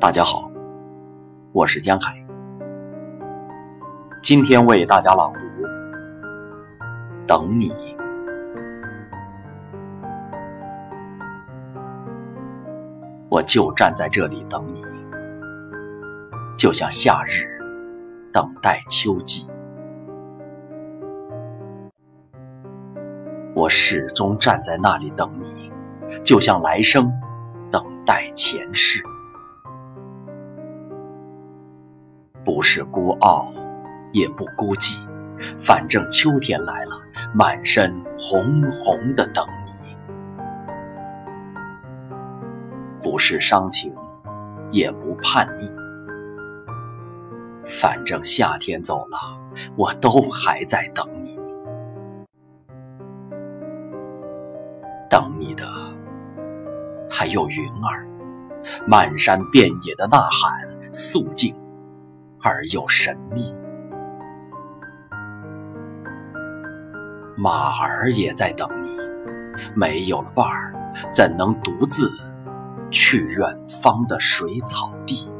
大家好，我是江海，今天为大家朗读《等你》。我就站在这里等你，就像夏日等待秋季。我始终站在那里等你，就像来生等待前世。不是孤傲，也不孤寂，反正秋天来了，满身红红的等你。不是伤情，也不叛逆，反正夏天走了，我都还在等你。等你的还有云儿，漫山遍野的呐喊，肃静而又神秘。马儿也在等你，没有了伴儿，怎能独自？去远方的水草地。